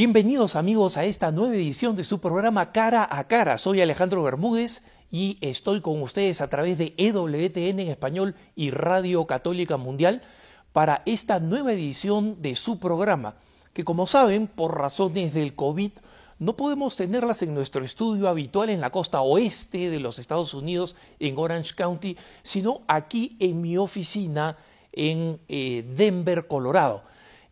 Bienvenidos amigos a esta nueva edición de su programa Cara a Cara. Soy Alejandro Bermúdez y estoy con ustedes a través de EWTN en español y Radio Católica Mundial para esta nueva edición de su programa, que como saben, por razones del COVID, no podemos tenerlas en nuestro estudio habitual en la costa oeste de los Estados Unidos, en Orange County, sino aquí en mi oficina en eh, Denver, Colorado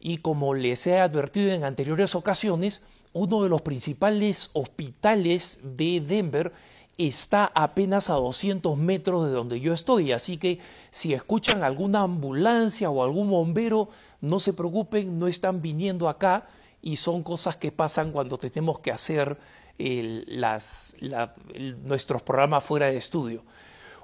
y como les he advertido en anteriores ocasiones, uno de los principales hospitales de Denver está apenas a 200 metros de donde yo estoy, así que si escuchan alguna ambulancia o algún bombero, no se preocupen, no están viniendo acá y son cosas que pasan cuando tenemos que hacer nuestros programas fuera de estudio.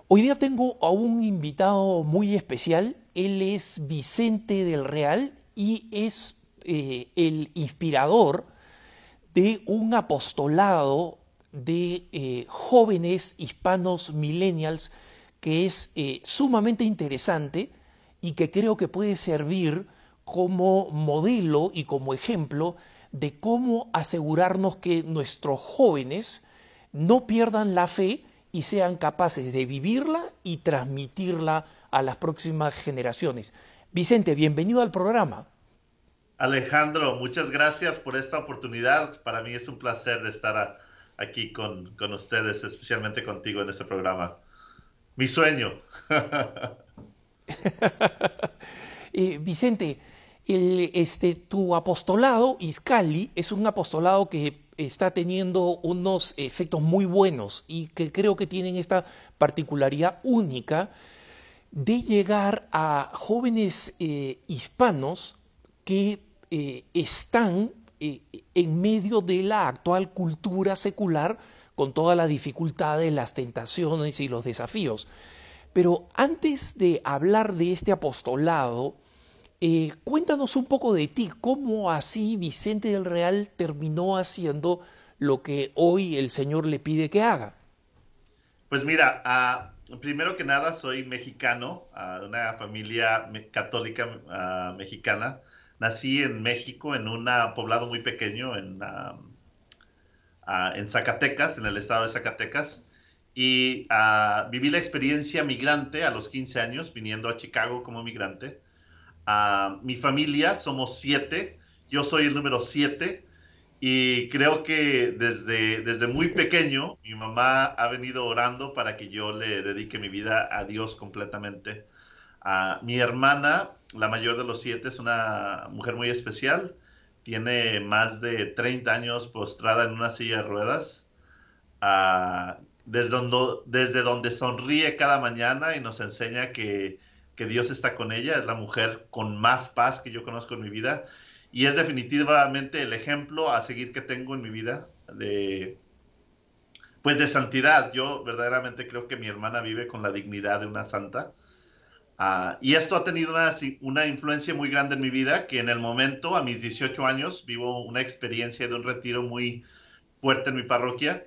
Hoy día tengo a un invitado muy especial, él es Vicente del Real, y es eh, el inspirador de un apostolado de eh, jóvenes hispanos millennials que es eh, sumamente interesante y que creo que puede servir como modelo y como ejemplo de cómo asegurarnos que nuestros jóvenes no pierdan la fe y sean capaces de vivirla y transmitirla a las próximas generaciones. Vicente, bienvenido al programa. Alejandro, muchas gracias por esta oportunidad. Para mí es un placer de estar aquí con, ustedes, especialmente contigo en este programa. Mi sueño. Eh, Vicente, este, tu apostolado, Iscali, es un apostolado que está teniendo unos efectos muy buenos y que creo que tienen esta particularidad única de llegar a jóvenes eh, hispanos que eh, están eh, en medio de la actual cultura secular con todas las dificultades, las tentaciones y los desafíos. Pero antes de hablar de este apostolado, cuéntanos un poco de ti, cómo así Vicente del Real terminó haciendo lo que hoy el Señor le pide que haga. Pues mira, primero que nada soy mexicano, uh, de una familia católica ah, mexicana. Nací en México, en un poblado muy pequeño, en, en Zacatecas, en el estado de Zacatecas. Y viví la experiencia migrante a los 15 años, viniendo a Chicago como migrante. mi familia, somos siete, yo soy el número siete y creo que desde, desde muy pequeño mi mamá ha venido orando para que yo le dedique mi vida a Dios completamente. A mi hermana, la mayor de los siete, es una mujer muy especial. Tiene más de 30 años postrada en una silla de ruedas. desde, donde, desde donde sonríe cada mañana y nos enseña que, que Dios está con ella. Es la mujer con más paz que yo conozco en mi vida y es definitivamente el ejemplo a seguir que tengo en mi vida de pues de santidad. Yo verdaderamente creo que mi hermana vive con la dignidad de una santa. Ah, y esto ha tenido una, una, influencia muy grande en mi vida, que en el momento, a mis 18 años, vivo una experiencia de un retiro muy fuerte en mi parroquia.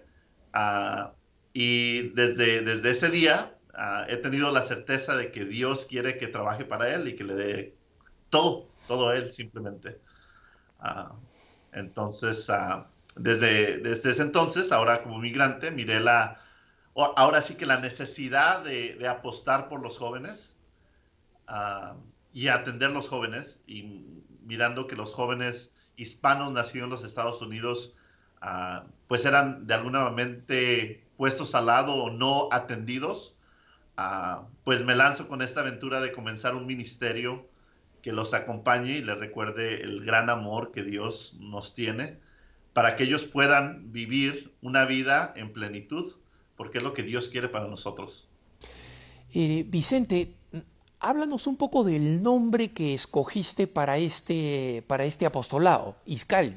Ah, y desde, desde ese día ah, he tenido la certeza de que Dios quiere que trabaje para Él y que le dé todo, todo a Él simplemente. Ah, entonces, ah, desde, desde ese entonces, ahora como migrante, miré la, ahora sí que la necesidad de, apostar por los jóvenes uh, y atender los jóvenes y mirando que los jóvenes hispanos nacidos en los Estados Unidos pues eran de alguna manera puestos al lado o no atendidos, pues me lanzo con esta aventura de comenzar un ministerio que los acompañe y les recuerde el gran amor que Dios nos tiene para que ellos puedan vivir una vida en plenitud, porque es lo que Dios quiere para nosotros. Eh, Vicente, háblanos un poco del nombre que escogiste para este, para este apostolado, Iscali.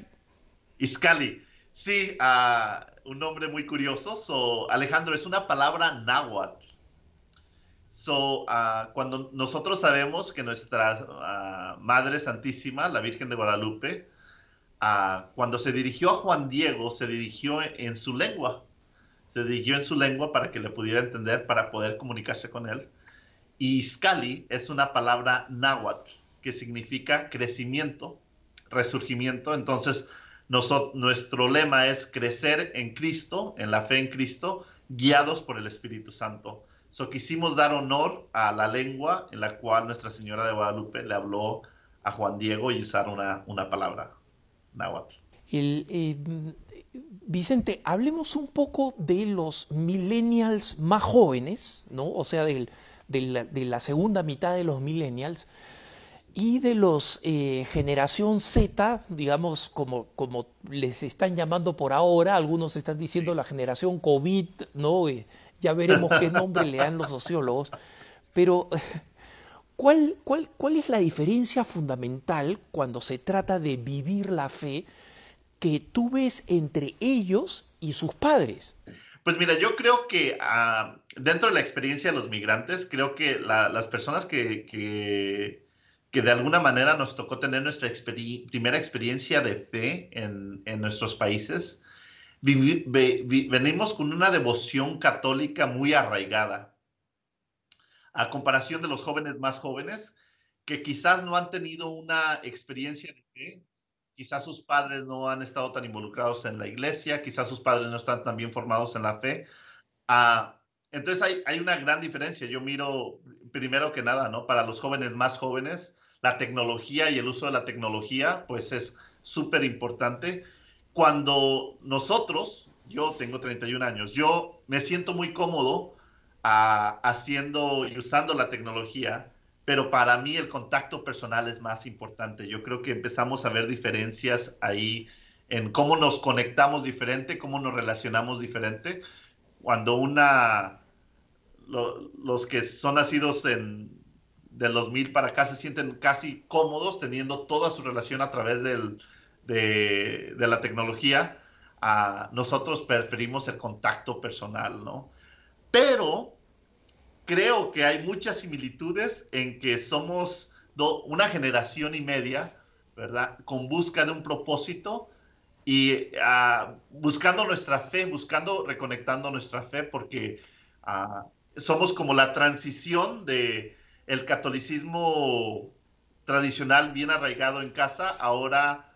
Iscali, sí, uh, un nombre muy curioso. Alejandro, es una palabra náhuatl. So, uh, cuando nosotros sabemos que nuestra uh, Madre Santísima, la Virgen de Guadalupe, uh, cuando se dirigió a Juan Diego, se dirigió en su lengua. Se dirigió en su lengua para que le pudiera entender, para poder comunicarse con él. Y Scali es una palabra náhuatl que significa crecimiento, resurgimiento. Entonces, nuestro lema es crecer en Cristo, en la fe en Cristo, guiados por el Espíritu Santo. So, quisimos dar honor a la lengua en la cual Nuestra Señora de Guadalupe le habló a Juan Diego y usar una, una palabra, náhuatl. Eh, Vicente, hablemos un poco de los millennials más jóvenes, ¿no? O sea, de, la, de la segunda mitad de los millennials y de los eh, generación Z, digamos, como, como les están llamando por ahora, algunos están diciendo la generación COVID, ¿no? Eh, ya veremos qué nombre le dan los sociólogos, pero ¿cuál, cuál, ¿cuál es la diferencia fundamental cuando se trata de vivir la fe que tú ves entre ellos y sus padres? Pues mira, yo creo que ah, dentro de la experiencia de los migrantes, creo que las personas que, que que de alguna manera nos tocó tener nuestra primera experiencia de fe en, nuestros países, venimos con una devoción católica muy arraigada. A comparación de los jóvenes más jóvenes, que quizás no han tenido una experiencia de fe, quizás sus padres no han estado tan involucrados en la iglesia, quizás sus padres no están tan bien formados en la fe. Ah, entonces hay, hay, una gran diferencia. Yo miro, primero que nada, ¿no? Para los jóvenes más jóvenes, la tecnología y el uso de la tecnología, pues es súper importante. Cuando nosotros, yo tengo 31 años, yo me siento muy cómodo ah, haciendo y usando la tecnología, pero para mí el contacto personal es más importante. Yo creo que empezamos a ver diferencias ahí en cómo nos conectamos diferente, cómo nos relacionamos diferente. Cuando una, los que son nacidos en de los mil para acá se sienten casi cómodos teniendo toda su relación a través del, de, la tecnología. nosotros preferimos el contacto personal, ¿no? Pero creo que hay muchas similitudes en que somos una generación y media, ¿verdad? Con busca de un propósito y ah, buscando nuestra fe, buscando, reconectando nuestra fe, porque ah, somos como la transición de, el catolicismo tradicional bien arraigado en casa, ahora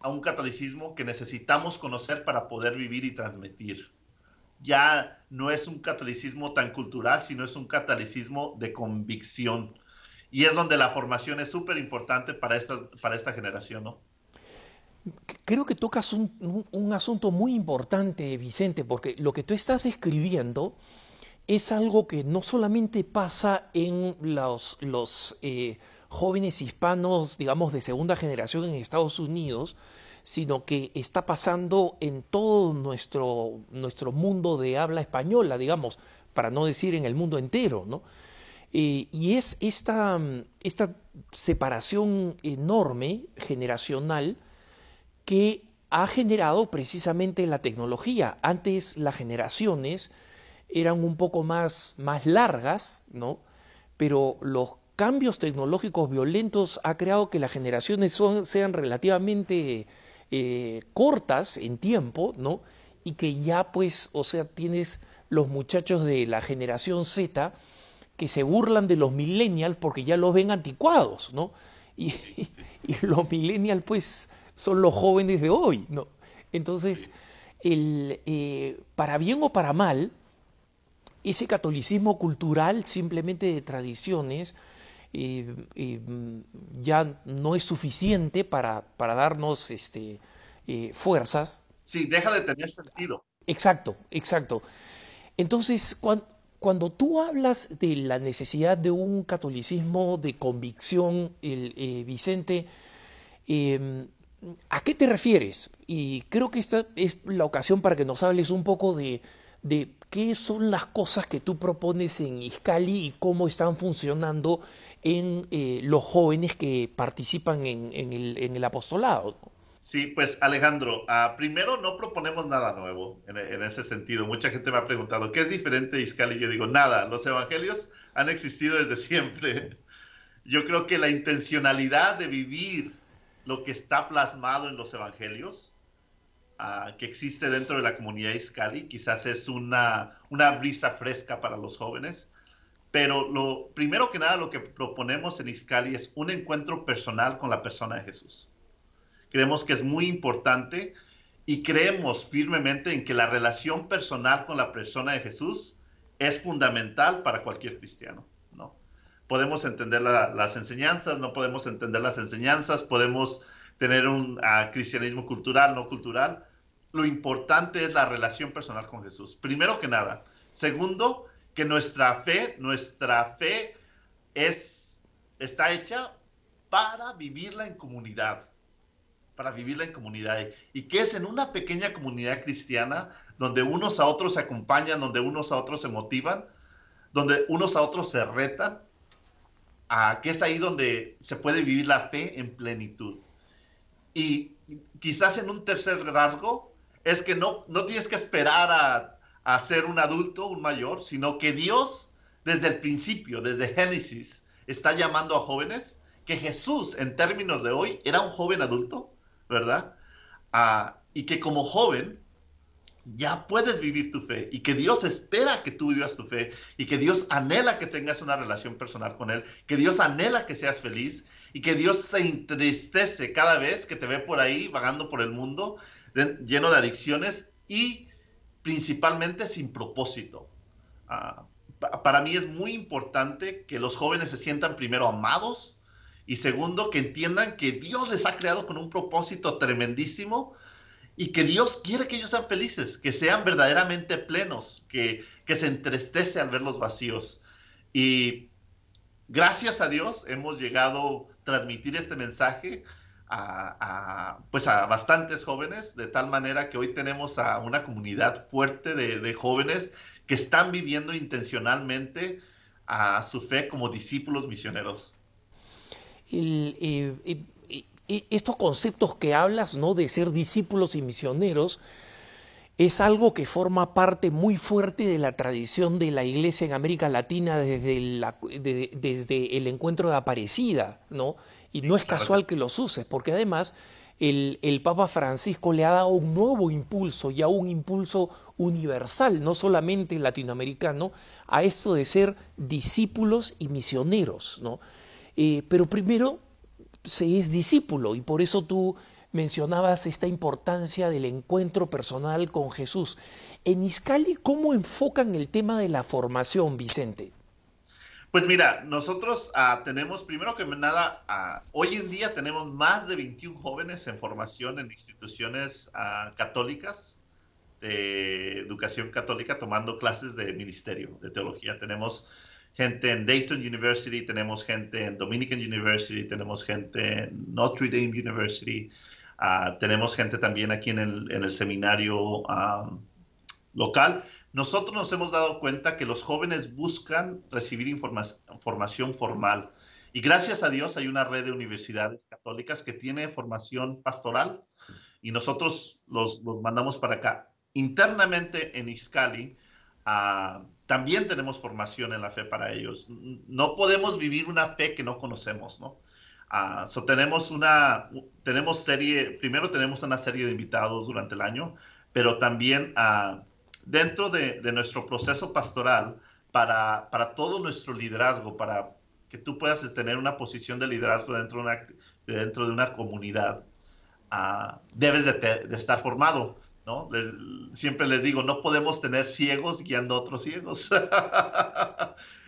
a un catolicismo que necesitamos conocer para poder vivir y transmitir. Ya no es un catolicismo tan cultural, sino es un catolicismo de convicción. Y es donde la formación es súper importante para esta, para esta generación, ¿no? Creo que tocas un, un asunto muy importante, Vicente, porque lo que tú estás describiendo es algo que no solamente pasa en los, los eh, jóvenes hispanos, digamos, de segunda generación en Estados Unidos, sino que está pasando en todo nuestro, nuestro mundo de habla española, digamos, para no decir en el mundo entero, ¿no? Eh, y es esta, esta separación enorme generacional que ha generado precisamente la tecnología. Antes las generaciones eran un poco más, más largas, ¿no? Pero los cambios tecnológicos violentos ha creado que las generaciones son, sean relativamente eh, cortas en tiempo, ¿no? Y que ya pues, o sea, tienes los muchachos de la generación Z que se burlan de los millennials porque ya los ven anticuados, ¿no? Y, los millennials pues son los jóvenes de hoy, ¿no? Entonces, el, eh, para bien o para mal, ese catolicismo cultural simplemente de tradiciones eh, eh, ya no es suficiente para, para darnos este, eh, fuerzas. Sí, deja de tener sentido. Exacto, exacto. Entonces, cuando, tú hablas de la necesidad de un catolicismo de convicción, el, Vicente, em, ¿a qué te refieres? Y creo que esta es la ocasión para que nos hables un poco de, de qué son las cosas que tú propones en Iscali y cómo están funcionando en eh, los jóvenes que participan en, el, apostolado. Sí, pues Alejandro, ah, primero no proponemos nada nuevo en, ese sentido. Mucha gente me ha preguntado, ¿qué es diferente de Iscali? Yo digo, nada, los evangelios han existido desde siempre. Yo creo que la intencionalidad de vivir lo que está plasmado en los evangelios que existe dentro de la comunidad Iscali. Quizás es una, una brisa fresca para los jóvenes. Pero lo primero que nada, lo que proponemos en Iscali es un encuentro personal con la persona de Jesús. Creemos que es muy importante y creemos firmemente en que la relación personal con la persona de Jesús es fundamental para cualquier cristiano, ¿no? Podemos entender las enseñanzas, no podemos entender las enseñanzas, podemos tener un ah, cristianismo cultural, no cultural. Lo importante es la relación personal con Jesús. Primero que nada. Segundo, que nuestra fe, nuestra fe es, está hecha para vivirla en comunidad para vivirla en comunidad y que es en una pequeña comunidad cristiana donde unos a otros se acompañan, donde unos a otros se motivan, donde unos a otros se retan, a que es ahí donde se puede vivir la fe en plenitud. Y quizás en un tercer rasgo es que no, no tienes que esperar a, a ser un adulto, un mayor, sino que Dios desde el principio, desde Génesis, está llamando a jóvenes, que Jesús en términos de hoy era un joven adulto, ¿verdad? Ah, y que como joven ya puedes vivir tu fe y que Dios espera que tú vivas tu fe y que Dios anhela que tengas una relación personal con Él, que Dios anhela que seas feliz y que Dios se entristece cada vez que te ve por ahí vagando por el mundo lleno de adicciones y principalmente sin propósito. Ah, para mí es muy importante que los jóvenes se sientan primero amados, y segundo, que entiendan que Dios les ha creado con un propósito tremendísimo y que Dios quiere que ellos sean felices, que sean verdaderamente plenos, que, que se entristece al verlos vacíos. Y gracias a Dios hemos llegado a transmitir este mensaje a, pues a bastantes jóvenes, de tal manera que hoy tenemos a una comunidad fuerte de, jóvenes que están viviendo intencionalmente a su fe como discípulos misioneros estos conceptos que hablas, ¿no? De ser discípulos y misioneros, es algo que forma parte muy fuerte de la tradición de la Iglesia en América Latina desde, desde el encuentro de Aparecida, ¿no? Y no es casual que los uses, porque además el, el, Papa Francisco le ha dado un nuevo impulso, ya un impulso universal, no solamente latinoamericano, a esto de ser discípulos y misioneros, ¿no? Eh, pero primero se es discípulo y por eso tú mencionabas esta importancia del encuentro personal con Jesús. En Iscali, ¿cómo enfocan el tema de la formación, Vicente? Pues mira, nosotros ah, tenemos, primero que nada, ah, hoy en día tenemos más de 21 jóvenes en formación en instituciones ah, católicas de educación católica tomando clases de ministerio, de teología. Tenemos gente en Dayton University, tenemos gente en Dominican University, tenemos gente en Notre Dame University, ah, tenemos gente también aquí en el, seminario local. Nosotros nos hemos dado cuenta que los jóvenes buscan recibir información formal. Y gracias a Dios hay una red de universidades católicas que tiene formación pastoral y nosotros los, los mandamos para acá. Internamente en Iscali, uh, también tenemos formación en la fe para ellos. No podemos vivir una fe que no conocemos, ¿no? Uh, so tenemos una, tenemos serie, primero tenemos una serie de invitados durante el año, pero también uh, dentro de, de, nuestro proceso pastoral, para, para, todo nuestro liderazgo, para que tú puedas tener una posición de liderazgo dentro de una, dentro de una comunidad, uh, debes de, de estar formado. ¿no? siempre les digo, no podemos tener ciegos guiando a otros ciegos.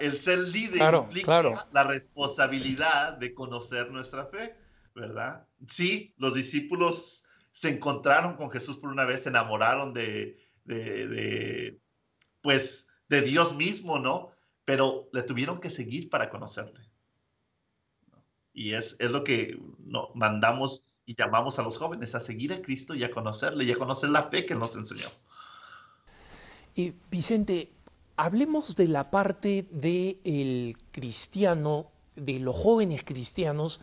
El ser líder implica la responsabilidad de conocer nuestra fe, ¿verdad? Sí, los discípulos se encontraron con Jesús por una vez, se enamoraron de, de, pues, de Dios mismo, ¿no? Pero le tuvieron que seguir para conocerle. Y es, es lo que no, mandamos y llamamos a los jóvenes a seguir a Cristo y a conocerle y a conocer la fe que nos enseñó. Y Vicente, hablemos de la parte del cristiano, de los jóvenes cristianos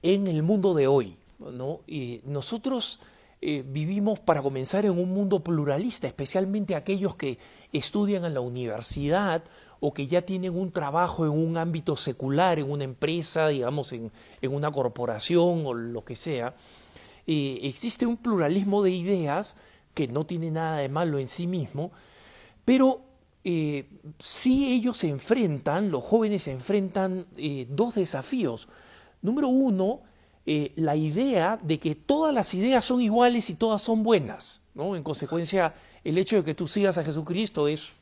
en el mundo de hoy. ¿no? nosotros eh, vivimos, para comenzar, en un mundo pluralista, especialmente aquellos que estudian en la universidad o que ya tienen un trabajo en un ámbito secular, en una empresa, digamos, en, una corporación o lo que sea, eh, existe un pluralismo de ideas que no tiene nada de malo en sí mismo, pero eh, sí ellos se enfrentan, los jóvenes se enfrentan eh, dos desafíos. Número uno, eh, la idea de que todas las ideas son iguales y todas son buenas. ¿no? En consecuencia, el hecho de que tú sigas a Jesucristo es,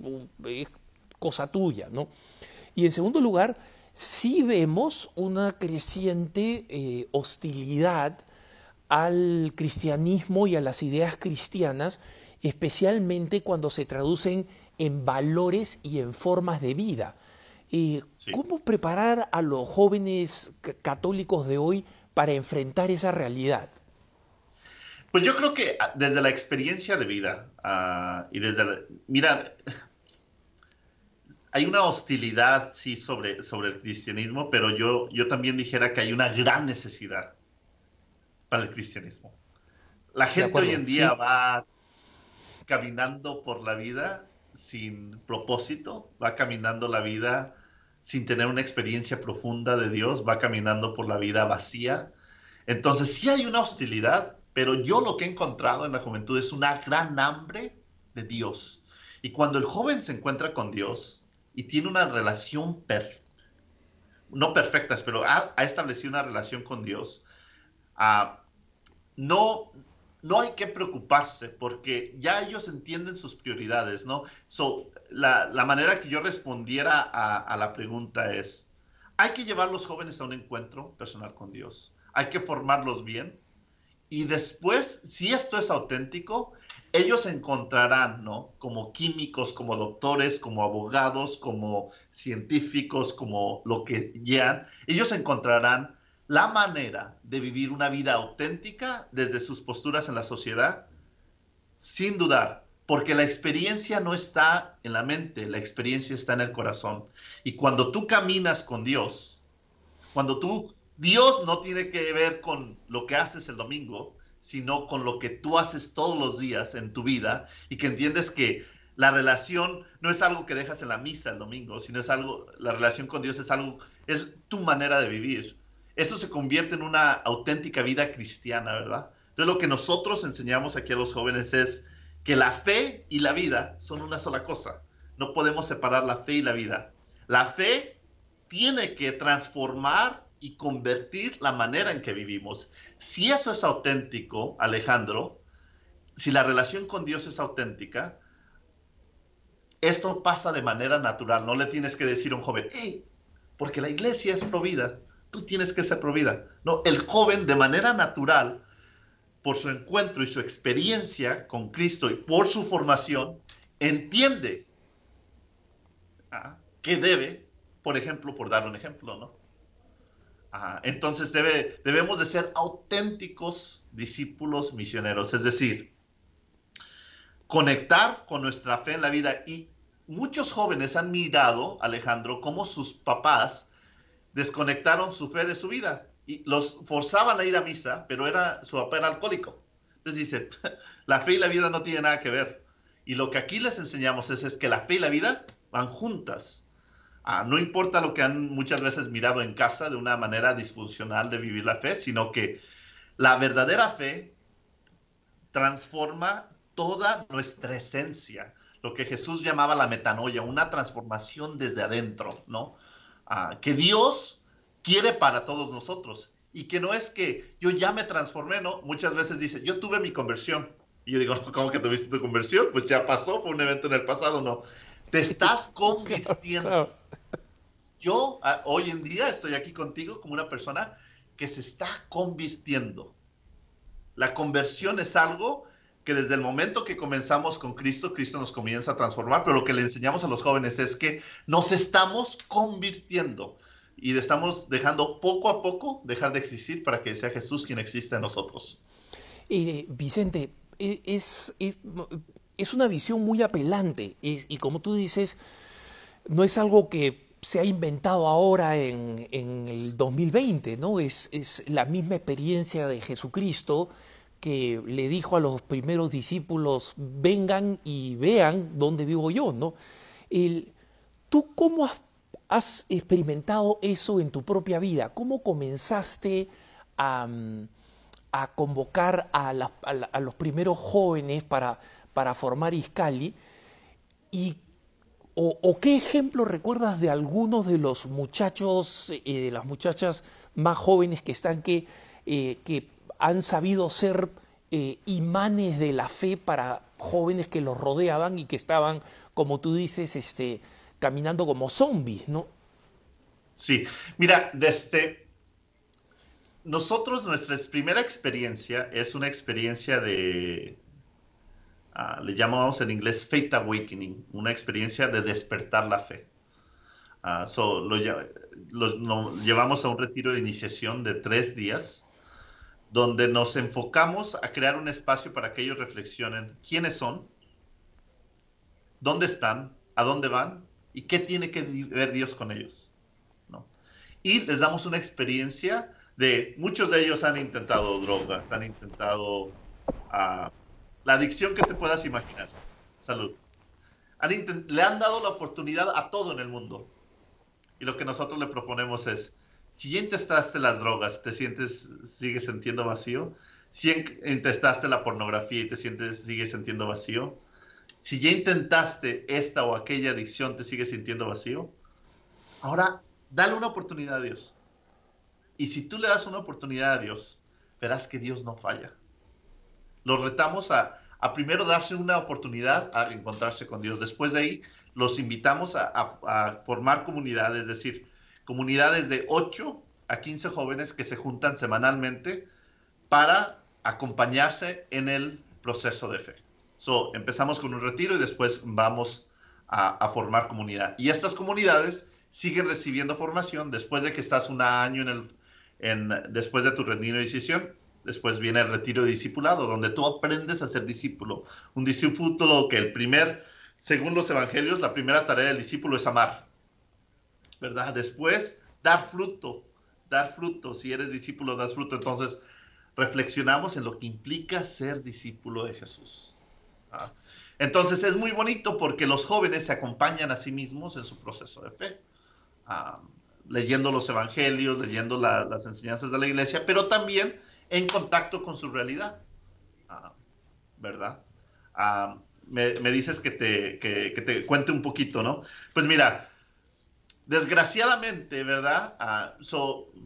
cosa tuya. ¿no? Y en segundo lugar, sí vemos una creciente eh, hostilidad al cristianismo y a las ideas cristianas, especialmente cuando se traducen en valores y en formas de vida. Eh, ¿Cómo preparar a los jóvenes católicos de hoy para enfrentar esa realidad? Pues yo creo que ah, desde la experiencia de vida ah, y desde, mira, hay una hostilidad, sí, sobre, sobre el cristianismo, pero yo, yo también dijera que hay una gran necesidad para el cristianismo. La gente hoy en día va caminando por la vida sin propósito, va caminando la vida sin tener una experiencia profunda de Dios, va caminando por la vida vacía. Entonces sí hay una hostilidad, pero yo lo que he encontrado en la juventud es una gran hambre de Dios. Y cuando el joven se encuentra con Dios y tiene una relación no perfecta, pero ha, establecido una relación con Dios, ah, no, no hay que preocuparse porque ya ellos entienden sus prioridades, ¿no? So, la, manera que yo respondiera a, la pregunta es, hay que llevar a los jóvenes a un encuentro personal con Dios, hay que formarlos bien y después, si esto es auténtico, ellos encontrarán, ¿no? Como químicos, como doctores, como abogados, como científicos, como lo que sean, ellos encontrarán la manera de vivir una vida auténtica desde sus posturas en la sociedad, sin dudar, porque la experiencia no está en la mente, la experiencia está en el corazón. Y cuando tú caminas con Dios, cuando tú, Dios no tiene que ver con lo que haces el domingo, sino con lo que tú haces todos los días en tu vida y que entiendes que la relación no es algo que dejas en la misa el domingo, sino es algo, la relación con Dios es algo, es tu manera de vivir eso se convierte en una auténtica vida cristiana, ¿verdad? Entonces lo que nosotros enseñamos aquí a los jóvenes es que la fe y la vida son una sola cosa. No podemos separar la fe y la vida. La fe tiene que transformar y convertir la manera en que vivimos. Si eso es auténtico, Alejandro, si la relación con Dios es auténtica, esto pasa de manera natural. No le tienes que decir a un joven, hey, porque la iglesia es provida tú tienes que ser provida. No, el joven de manera natural, por su encuentro y su experiencia con Cristo y por su formación, entiende ah, que debe, por ejemplo, por dar un ejemplo, ¿no? Ah, entonces debe, debemos de ser auténticos discípulos misioneros, es decir, conectar con nuestra fe en la vida. Y muchos jóvenes han mirado, Alejandro, cómo sus papás desconectaron su fe de su vida y los forzaban a ir a misa, pero era su papá era alcohólico. Entonces dice, la fe y la vida no tienen nada que ver. Y lo que aquí les enseñamos es, es que la fe y la vida van juntas. Ah, no importa lo que han muchas veces mirado en casa de una manera disfuncional de vivir la fe, sino que la verdadera fe transforma toda nuestra esencia, lo que Jesús llamaba la metanoia, una transformación desde adentro, ¿no? Que Dios quiere para todos nosotros y que no es que yo ya me transformé, ¿no? Muchas veces dice, yo tuve mi conversión. Y yo digo, ¿cómo que tuviste tu conversión? Pues ya pasó, fue un evento en el pasado, no. Te estás convirtiendo. Yo hoy en día estoy aquí contigo como una persona que se está convirtiendo. La conversión es algo que desde el momento que comenzamos con Cristo, Cristo nos comienza a transformar, pero lo que le enseñamos a los jóvenes es que nos estamos convirtiendo y estamos dejando poco a poco dejar de existir para que sea Jesús quien exista en nosotros. Eh, Vicente, e, es, es, una visión muy apelante y, como tú dices, no es algo que se ha inventado ahora en, en el 2020, ¿no? Es, es la misma experiencia de Jesucristo que le dijo a los primeros discípulos, vengan y vean dónde vivo yo, ¿no? El, ¿Tú cómo has, experimentado eso en tu propia vida? ¿Cómo comenzaste a, convocar a, los primeros jóvenes para, para formar Iscali? ¿Y, o, qué ejemplo recuerdas de algunos de los muchachos, y eh, de las muchachas más jóvenes que están que eh, que han sabido ser eh, imanes de la fe para jóvenes que los rodeaban y que estaban, como tú dices, este, caminando como zombies, ¿no? Sí, mira, desde nosotros nuestra primera experiencia es una experiencia de, ah, le llamamos en inglés faith awakening, una experiencia de despertar la fe. Uh, lo, llevamos a un retiro de iniciación de tres días, donde nos enfocamos a crear un espacio para que ellos reflexionen quiénes son, dónde están, a dónde van y qué tiene que ver Dios con ellos. ¿no? Y les damos una experiencia de, muchos de ellos han intentado drogas, han intentado uh, la adicción que te puedas imaginar, salud. le han dado la oportunidad a todo en el mundo y lo que nosotros le proponemos es, si ya intentaste las drogas, te sientes, sigues sintiendo vacío. Si intentaste la pornografía y te sientes, sigues sintiendo vacío. Si ya intentaste esta o aquella adicción, te sigues sintiendo vacío. Ahora, dale una oportunidad a Dios. Y si tú le das una oportunidad a Dios, verás que Dios no falla. Los retamos a, a primero darse una oportunidad a encontrarse con Dios. Después de ahí, los invitamos a, formar comunidades, es decir, comunidades de 8 a 15 jóvenes que se juntan semanalmente para acompañarse en el proceso de fe. So, empezamos con un retiro y después vamos a, formar comunidad. Y estas comunidades siguen recibiendo formación después de que estás un año en el, en, después de tu retiro de decisión. Después viene el retiro de discipulado, donde tú aprendes a ser discípulo. Un discípulo que el primer según los evangelios, la primera tarea del discípulo es amar, ¿verdad? Después, dar fruto, dar fruto. Si eres discípulo, das fruto. Entonces, reflexionamos en lo que implica ser discípulo de Jesús. Entonces, es muy bonito porque los jóvenes se acompañan a sí mismos en su proceso de fe. leyendo los evangelios, leyendo las enseñanzas de la iglesia, pero también en contacto con su realidad, ¿verdad? me, dices que te, te cuente un poquito, ¿no? Pues mira, desgraciadamente, ¿verdad? Ah,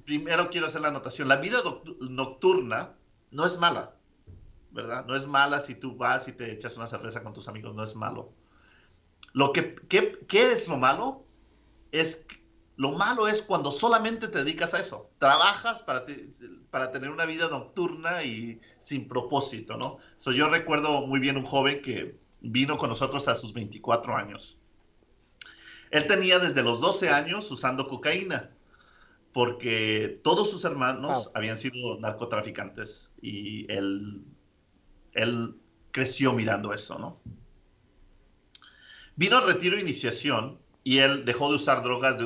primero quiero hacer la anotación. La vida nocturna no es mala, ¿verdad? No es mala si tú vas y te echas una cerveza con tus amigos, no es malo. Lo que, ¿qué, qué es lo malo? Es lo malo es cuando solamente te dedicas a eso. Trabajas para, para tener una vida nocturna y sin propósito, ¿no? So, yo recuerdo muy bien un joven que vino con nosotros a sus 24 años. Él tenía desde los 12 años usando cocaína, porque todos sus hermanos habían sido narcotraficantes y él, él creció mirando eso, ¿no? Vino al retiro iniciación y él dejó de usar drogas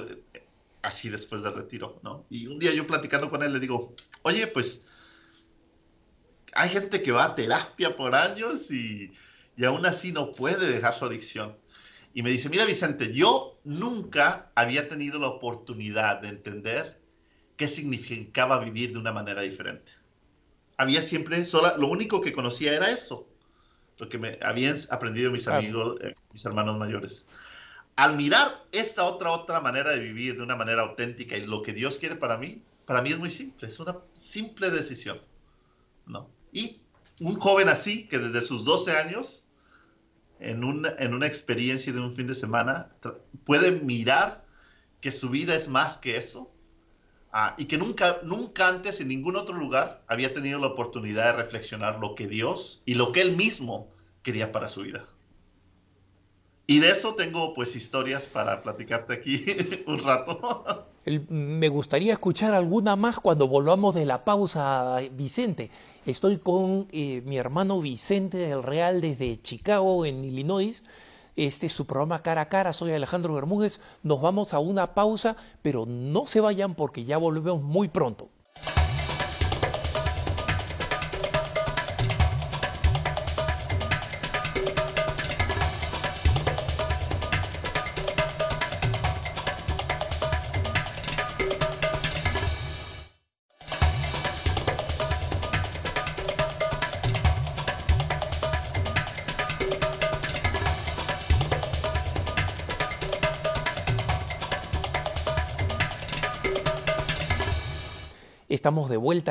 así después del retiro, ¿no? Y un día yo platicando con él le digo, oye, pues hay gente que va a terapia por años y y aún así no puede dejar su adicción. Y me dice, mira Vicente, yo nunca había tenido la oportunidad de entender qué significaba vivir de una manera diferente. Había siempre, sola, lo único que conocía era eso, lo que me habían aprendido mis amigos, eh, mis hermanos mayores. Al mirar esta otra, otra manera de vivir de una manera auténtica y lo que Dios quiere para mí, para mí es muy simple, es una simple decisión. ¿no? Y un joven así, que desde sus 12 años en una, en una experiencia de un fin de semana, puede mirar que su vida es más que eso ah, y que nunca, nunca antes en ningún otro lugar había tenido la oportunidad de reflexionar lo que Dios y lo que él mismo quería para su vida. Y de eso tengo pues historias para platicarte aquí un rato. Me gustaría escuchar alguna más cuando volvamos de la pausa, Vicente. Estoy con eh, mi hermano Vicente del Real desde Chicago, en Illinois. Este es su programa Cara a Cara. Soy Alejandro Bermúdez. Nos vamos a una pausa, pero no se vayan porque ya volvemos muy pronto.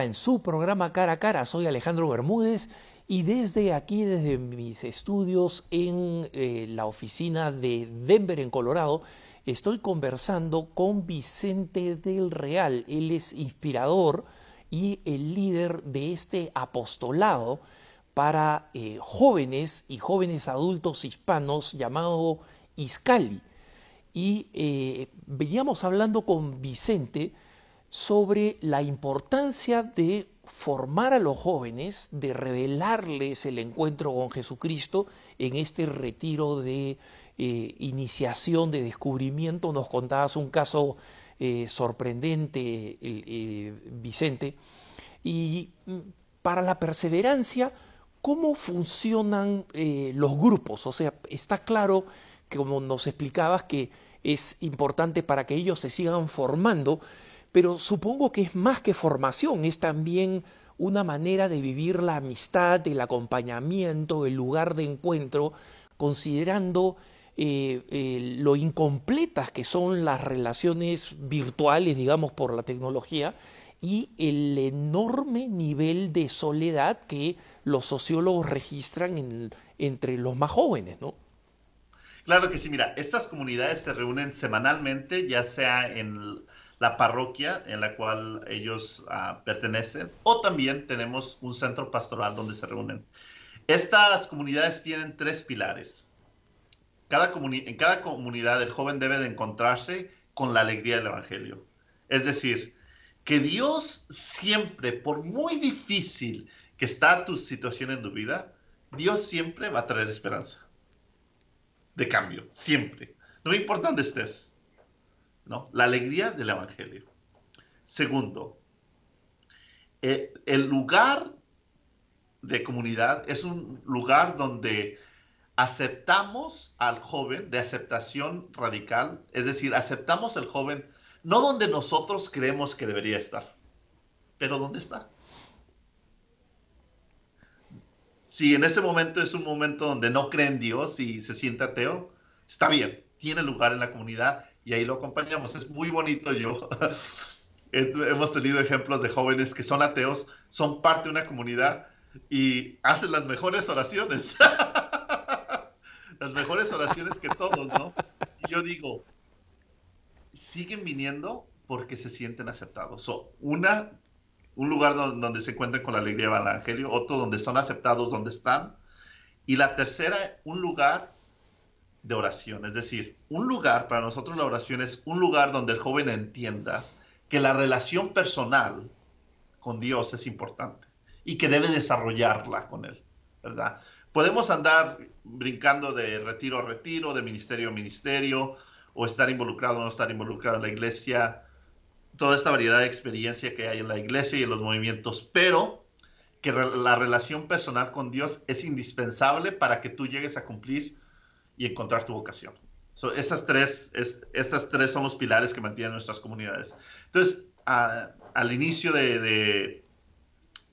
En su programa Cara a Cara. Soy Alejandro Bermúdez y desde aquí, desde mis estudios en eh, la oficina de Denver, en Colorado, estoy conversando con Vicente del Real. Él es inspirador y el líder de este apostolado para eh, jóvenes y jóvenes adultos hispanos llamado Iscali. Y eh, veníamos hablando con Vicente sobre la importancia de formar a los jóvenes, de revelarles el encuentro con Jesucristo en este retiro de eh, iniciación, de descubrimiento. Nos contabas un caso eh, sorprendente, eh, Vicente. Y mm, para la perseverancia, ¿cómo funcionan los grupos? O sea, está claro que como nos explicabas que es importante para que ellos se sigan formando, pero supongo que es más que formación, es también una manera de vivir la amistad, el acompañamiento, el lugar de encuentro, considerando eh, lo incompletas que son las relaciones virtuales, digamos, por la tecnología, y el enorme nivel de soledad que los sociólogos registran entre los más jóvenes, ¿no? Claro que sí, mira, estas comunidades se reúnen semanalmente, ya sea en la parroquia en la cual ellos ah, pertenecen, o también tenemos un centro pastoral donde se reúnen. Estas comunidades tienen tres pilares. Cada en cada comunidad el joven debe de encontrarse con la alegría del Evangelio. Es decir, que Dios siempre, por muy difícil que está tu situación en tu vida, Dios siempre va a traer esperanza. De cambio, siempre. No importa dónde estés. La alegría del Evangelio. Segundo, eh, el lugar de comunidad es un lugar donde aceptamos al joven de aceptación radical, es decir, aceptamos al joven no donde nosotros creemos que debería estar, pero donde está. Si en ese momento es un momento donde no cree en Dios y se siente ateo, está bien, tiene lugar en la comunidad y ahí lo acompañamos. Es muy bonito yo. Hemos tenido ejemplos de jóvenes que son ateos, son parte de una comunidad y hacen las mejores oraciones. las mejores oraciones que todos, ¿no? Yo digo, siguen viniendo porque se sienten aceptados. una, un lugar donde, donde se encuentran con la alegría del Evangelio, otro donde son aceptados donde están. Y la tercera, un lugar de oración. Es decir, un lugar, para nosotros la oración es un lugar donde el joven entienda que la relación personal con Dios es importante y que debe desarrollarla con Él, ¿verdad? Podemos andar brincando de retiro a retiro, de ministerio a ministerio, o estar involucrado o no estar involucrado en la iglesia, toda esta variedad de experiencia que hay en la iglesia y en los movimientos, pero que la relación personal con Dios es indispensable para que tú llegues a cumplir y encontrar tu vocación. esas tres, es, estas tres son los pilares que mantienen nuestras comunidades. Entonces, al inicio de, de,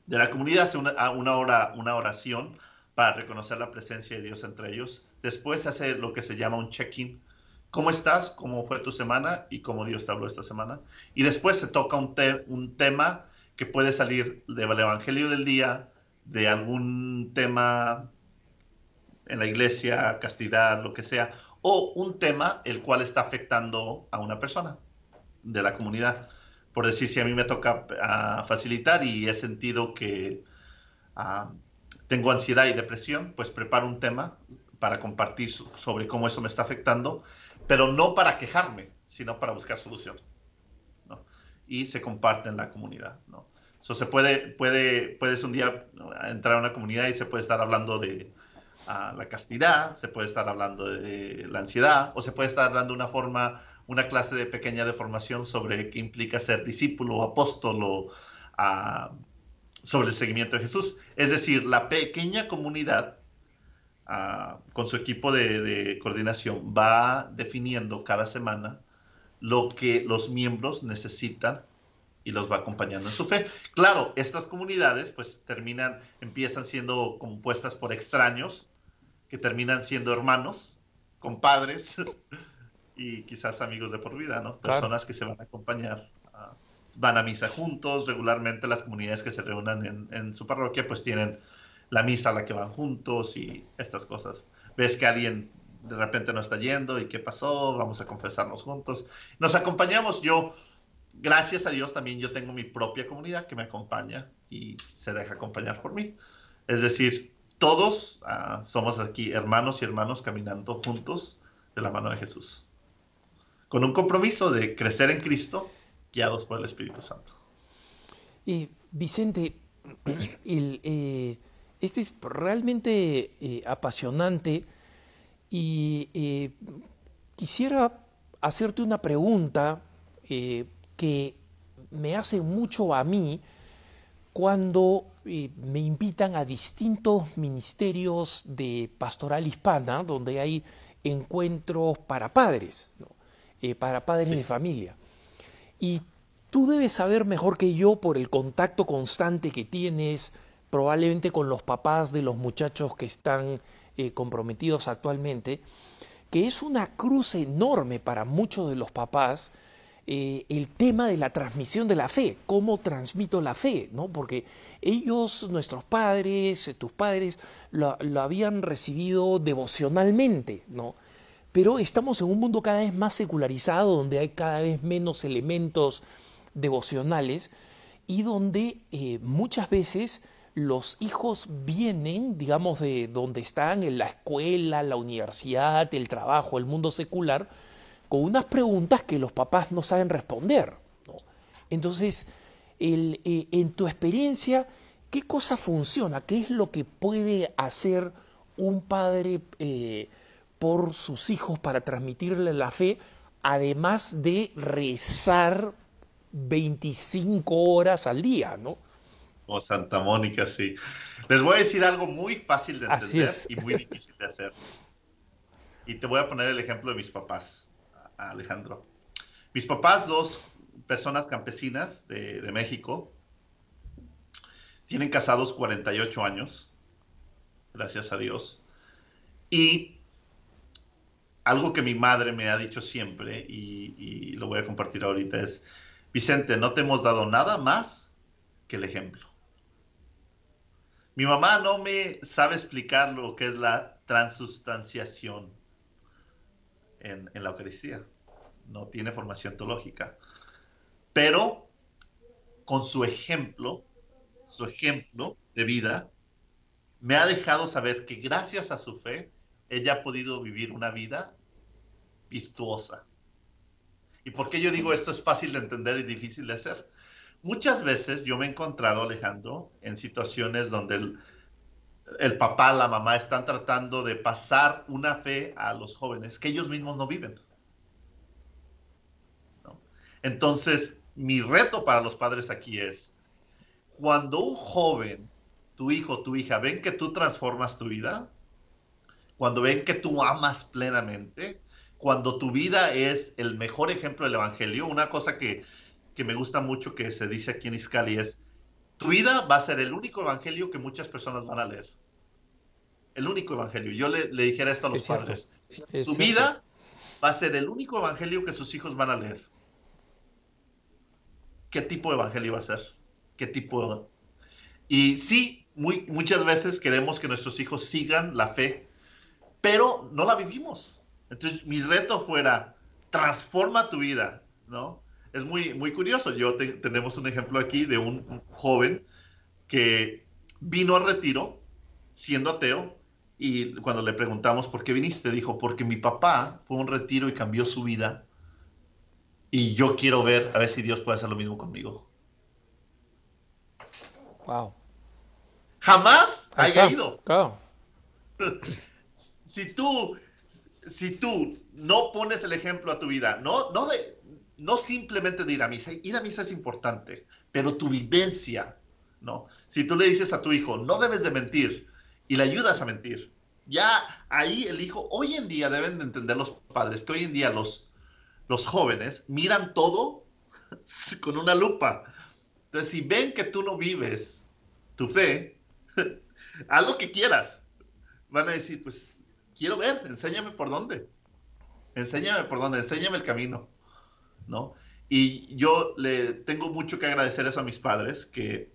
la comunidad hace una, una, hora, una oración para reconocer la presencia de Dios entre ellos. Después hace lo que se llama un check-in. ¿Cómo estás? ¿Cómo fue tu semana? Y cómo Dios te habló esta semana. Y después se toca un, un tema que puede salir del Evangelio del día, de algún tema en la iglesia, castidad, lo que sea, o un tema el cual está afectando a una persona de la comunidad. Por decir, si a mí me toca ah, facilitar y he sentido que ah, tengo ansiedad y depresión, pues preparo un tema para compartir sobre cómo eso me está afectando, pero no para quejarme, sino para buscar solución. Y se comparte en la comunidad. ¿no? se puede, puede, puedes un día entrar a una comunidad y se puede estar hablando de, a la castidad, se puede estar hablando de la ansiedad o se puede estar dando una forma, una clase de pequeña deformación sobre qué implica ser discípulo o apóstol o sobre el seguimiento de Jesús. Es decir, la pequeña comunidad con su equipo de, de coordinación va definiendo cada semana lo que los miembros necesitan y los va acompañando en su fe. Claro, estas comunidades pues terminan, empiezan siendo compuestas por extraños que terminan siendo hermanos, compadres y quizás amigos de por vida, ¿no? Personas que se van a acompañar van a misa juntos, regularmente las comunidades que se reúnan en, su parroquia pues tienen la misa a la que van juntos y estas cosas. Ves que alguien de repente no está yendo y qué pasó, vamos a confesarnos juntos. Nos acompañamos, yo, gracias a Dios también yo tengo mi propia comunidad que me acompaña y se deja acompañar por mí. Es decir, todos ah, somos aquí hermanos y hermanos caminando juntos de la mano de Jesús, con un compromiso de crecer en Cristo guiados por el Espíritu Santo. Y Vicente, eh, este es realmente eh, apasionante y eh, quisiera hacerte una pregunta que me hace mucho a mí cuando me invitan a distintos ministerios de pastoral hispana donde hay encuentros para padres, para padres de familia. Y tú debes saber mejor que yo por el contacto constante que tienes probablemente con los papás de los muchachos que están eh, comprometidos actualmente, que es una cruz enorme para muchos de los papás eh, el tema de la transmisión de la fe, cómo transmito la fe, ¿no? Porque ellos, nuestros padres, tus padres, lo, lo habían recibido devocionalmente, ¿no? pero estamos en un mundo cada vez más secularizado, donde hay cada vez menos elementos devocionales y donde eh, muchas veces los hijos vienen, digamos, de donde están, en la escuela, la universidad, el trabajo, el mundo secular, con unas preguntas que los papás no saben responder. Entonces, eh, en tu experiencia, ¿qué cosa funciona? ¿Qué es lo que puede hacer un padre? Eh, por sus hijos para transmitirle la fe, además de rezar 25 horas al día, ¿no? O Santa Mónica, sí. Les voy a decir algo muy fácil de entender y muy difícil de hacer. Y te voy a poner el ejemplo de mis papás, Alejandro. Mis papás, dos personas campesinas de, de México, tienen casados 48 años, gracias a Dios. Y algo que mi madre me ha dicho siempre y, lo voy a compartir ahorita es, Vicente, no te hemos dado nada más que el ejemplo. Mi mamá no me sabe explicar lo que es la transustanciación en, en la Eucaristía. No tiene formación teológica. Pero con su ejemplo, su ejemplo de vida, me ha dejado saber que gracias a su fe, ella ha podido vivir una vida virtuosa. ¿Y por qué yo digo esto es fácil de entender y difícil de hacer? Muchas veces yo me he encontrado, Alejandro, en situaciones donde el papá, la mamá están tratando de pasar una fe a los jóvenes que ellos mismos no viven. Entonces, mi reto para los padres aquí es, cuando un joven, tu hijo, tu hija, ven que tú transformas tu vida, cuando ven que tú amas plenamente, cuando tu vida es el mejor ejemplo del Evangelio, una cosa que, me gusta mucho que se dice aquí en Iscali es, tu vida va a ser el único Evangelio que muchas personas van a leer. El único Evangelio. Yo le, dijera esto a los padres. Su vida va a ser el único Evangelio que sus hijos van a leer. ¿Qué tipo de Evangelio va a ser? ¿Qué tipo Y sí, muy, muchas veces queremos que nuestros hijos sigan la fe, pero no la vivimos. Entonces, mi reto fuera, transforma tu vida, ¿no? Es muy, muy curioso. Yo tenemos un ejemplo aquí de un, joven que vino al retiro siendo ateo y cuando le preguntamos por qué viniste, dijo, porque mi papá fue a un retiro y cambió su vida y yo quiero ver, a ver si Dios puede hacer lo mismo conmigo. Wow. Jamás haya ido. si tú si tú no pones el ejemplo a tu vida, no, no, de, no simplemente de ir a misa, ir a misa es importante, pero tu vivencia, ¿no? Si tú le dices a tu hijo, no debes de mentir, y le ayudas a mentir, ya ahí el hijo, hoy en día deben de entender los padres que hoy en día los, los jóvenes miran todo con una lupa. Entonces, si ven que tú no vives tu fe, haz lo que quieras. Van a decir, pues quiero ver, enséñame por dónde. Enséñame por dónde, enséñame el camino, ¿no? Y yo le tengo mucho que agradecer eso a mis padres, que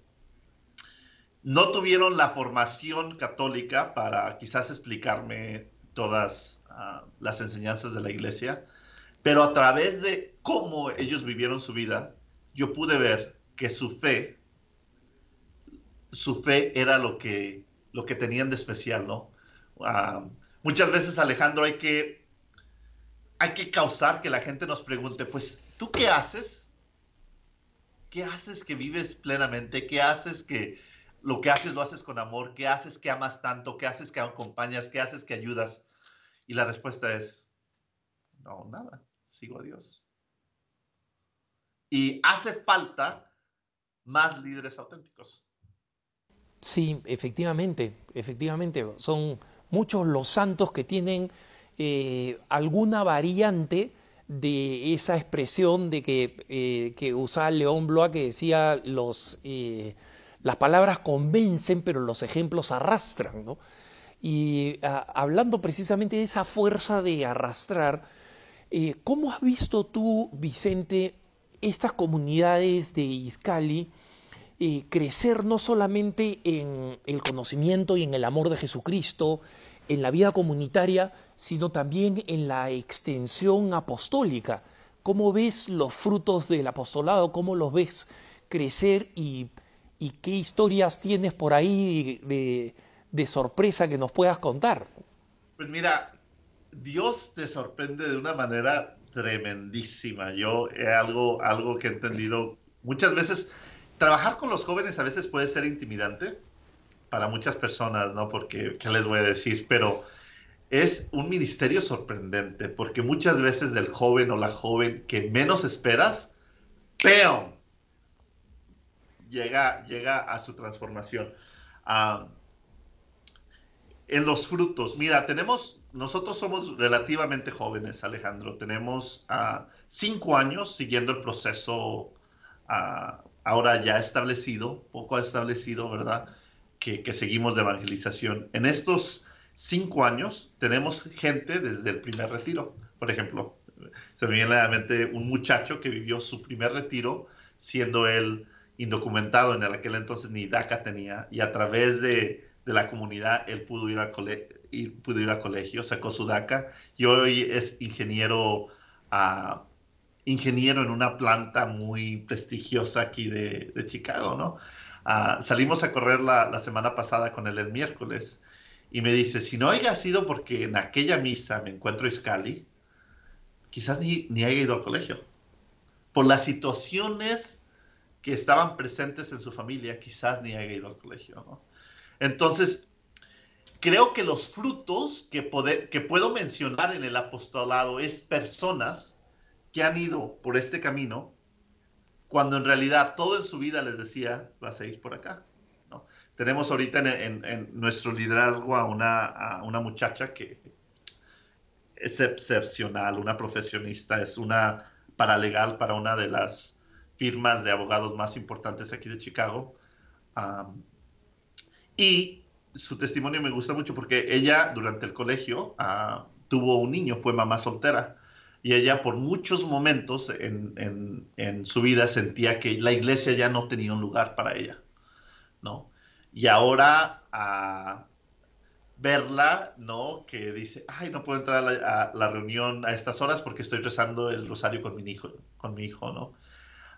no tuvieron la formación católica para quizás explicarme todas ah, las enseñanzas de la iglesia, pero a través de cómo ellos vivieron su vida, yo pude ver que su fe, su fe era lo que, lo que tenían de especial, ¿no? Ah, muchas veces, Alejandro, hay que, hay que causar que la gente nos pregunte, pues, ¿tú qué haces? ¿Qué haces que vives plenamente? ¿Qué haces que lo que haces lo haces con amor? ¿Qué haces que amas tanto? ¿Qué haces que acompañas? ¿Qué haces que ayudas? Y la respuesta es, no, nada, sigo a Dios. Y hace falta más líderes auténticos. Sí, efectivamente, efectivamente. Son muchos los santos que tienen eh, alguna variante de esa expresión de que, eh, usaba León Blois que decía eh, las palabras convencen pero los ejemplos arrastran. Y ah, hablando precisamente de esa fuerza de arrastrar, ¿cómo has visto tú, Vicente, estas comunidades de Iscali eh, crecer no solamente en el conocimiento y en el amor de Jesucristo, en la vida comunitaria, sino también en la extensión apostólica. ¿Cómo ves los frutos del apostolado? ¿Cómo los ves crecer? ¿Y, qué historias tienes por ahí de, de sorpresa que nos puedas contar? Pues mira, Dios te sorprende de una manera tremendísima. Yo he algo, algo que he entendido muchas veces. Trabajar con los jóvenes a veces puede ser intimidante para muchas personas, ¿no? Porque, ¿qué les voy a decir? Pero es un ministerio sorprendente, porque muchas veces del joven o la joven que menos esperas, ¡peón! Llega, llega a su transformación. Ah, en los frutos, mira, tenemos nosotros somos relativamente jóvenes, Alejandro. Tenemos uh, cinco años siguiendo el proceso uh, ahora ya establecido, poco establecido, ¿verdad? Que, seguimos de evangelización. En estos cinco años tenemos gente desde el primer retiro. Por ejemplo, se me viene a la mente un muchacho que vivió su primer retiro siendo él indocumentado en aquel entonces ni DACA tenía y a través de, de la comunidad él pudo ir al colegio y pudo ir a colegio, sacó su DACA y hoy es ingeniero, uh, ingeniero en una planta muy prestigiosa aquí de, de Chicago, ¿no? Salimos a correr la, semana pasada con él el miércoles y me dice, si no haya sido porque en aquella misa me encuentro Iscali, quizás ni, ni haya ido al colegio. Por las situaciones que estaban presentes en su familia, quizás ni haya ido al colegio. Entonces, creo que los frutos que, que puedo mencionar en el apostolado es personas que han ido por este camino cuando en realidad todo en su vida les decía, vas a ir por acá. ¿no? Tenemos ahorita en, nuestro liderazgo a una, a una muchacha que es excepcional, una profesionista, es una paralegal para una de las firmas de abogados más importantes aquí de Chicago. y su testimonio me gusta mucho porque ella durante el colegio ah, tuvo un niño, fue mamá soltera. Y ella por muchos momentos en, su vida sentía que la iglesia ya no tenía un lugar para ella, ¿no? Y ahora a verla, ¿no? Que dice, ay, no puedo entrar a la, reunión a estas horas porque estoy rezando el rosario con mi hijo, con mi hijo ¿no?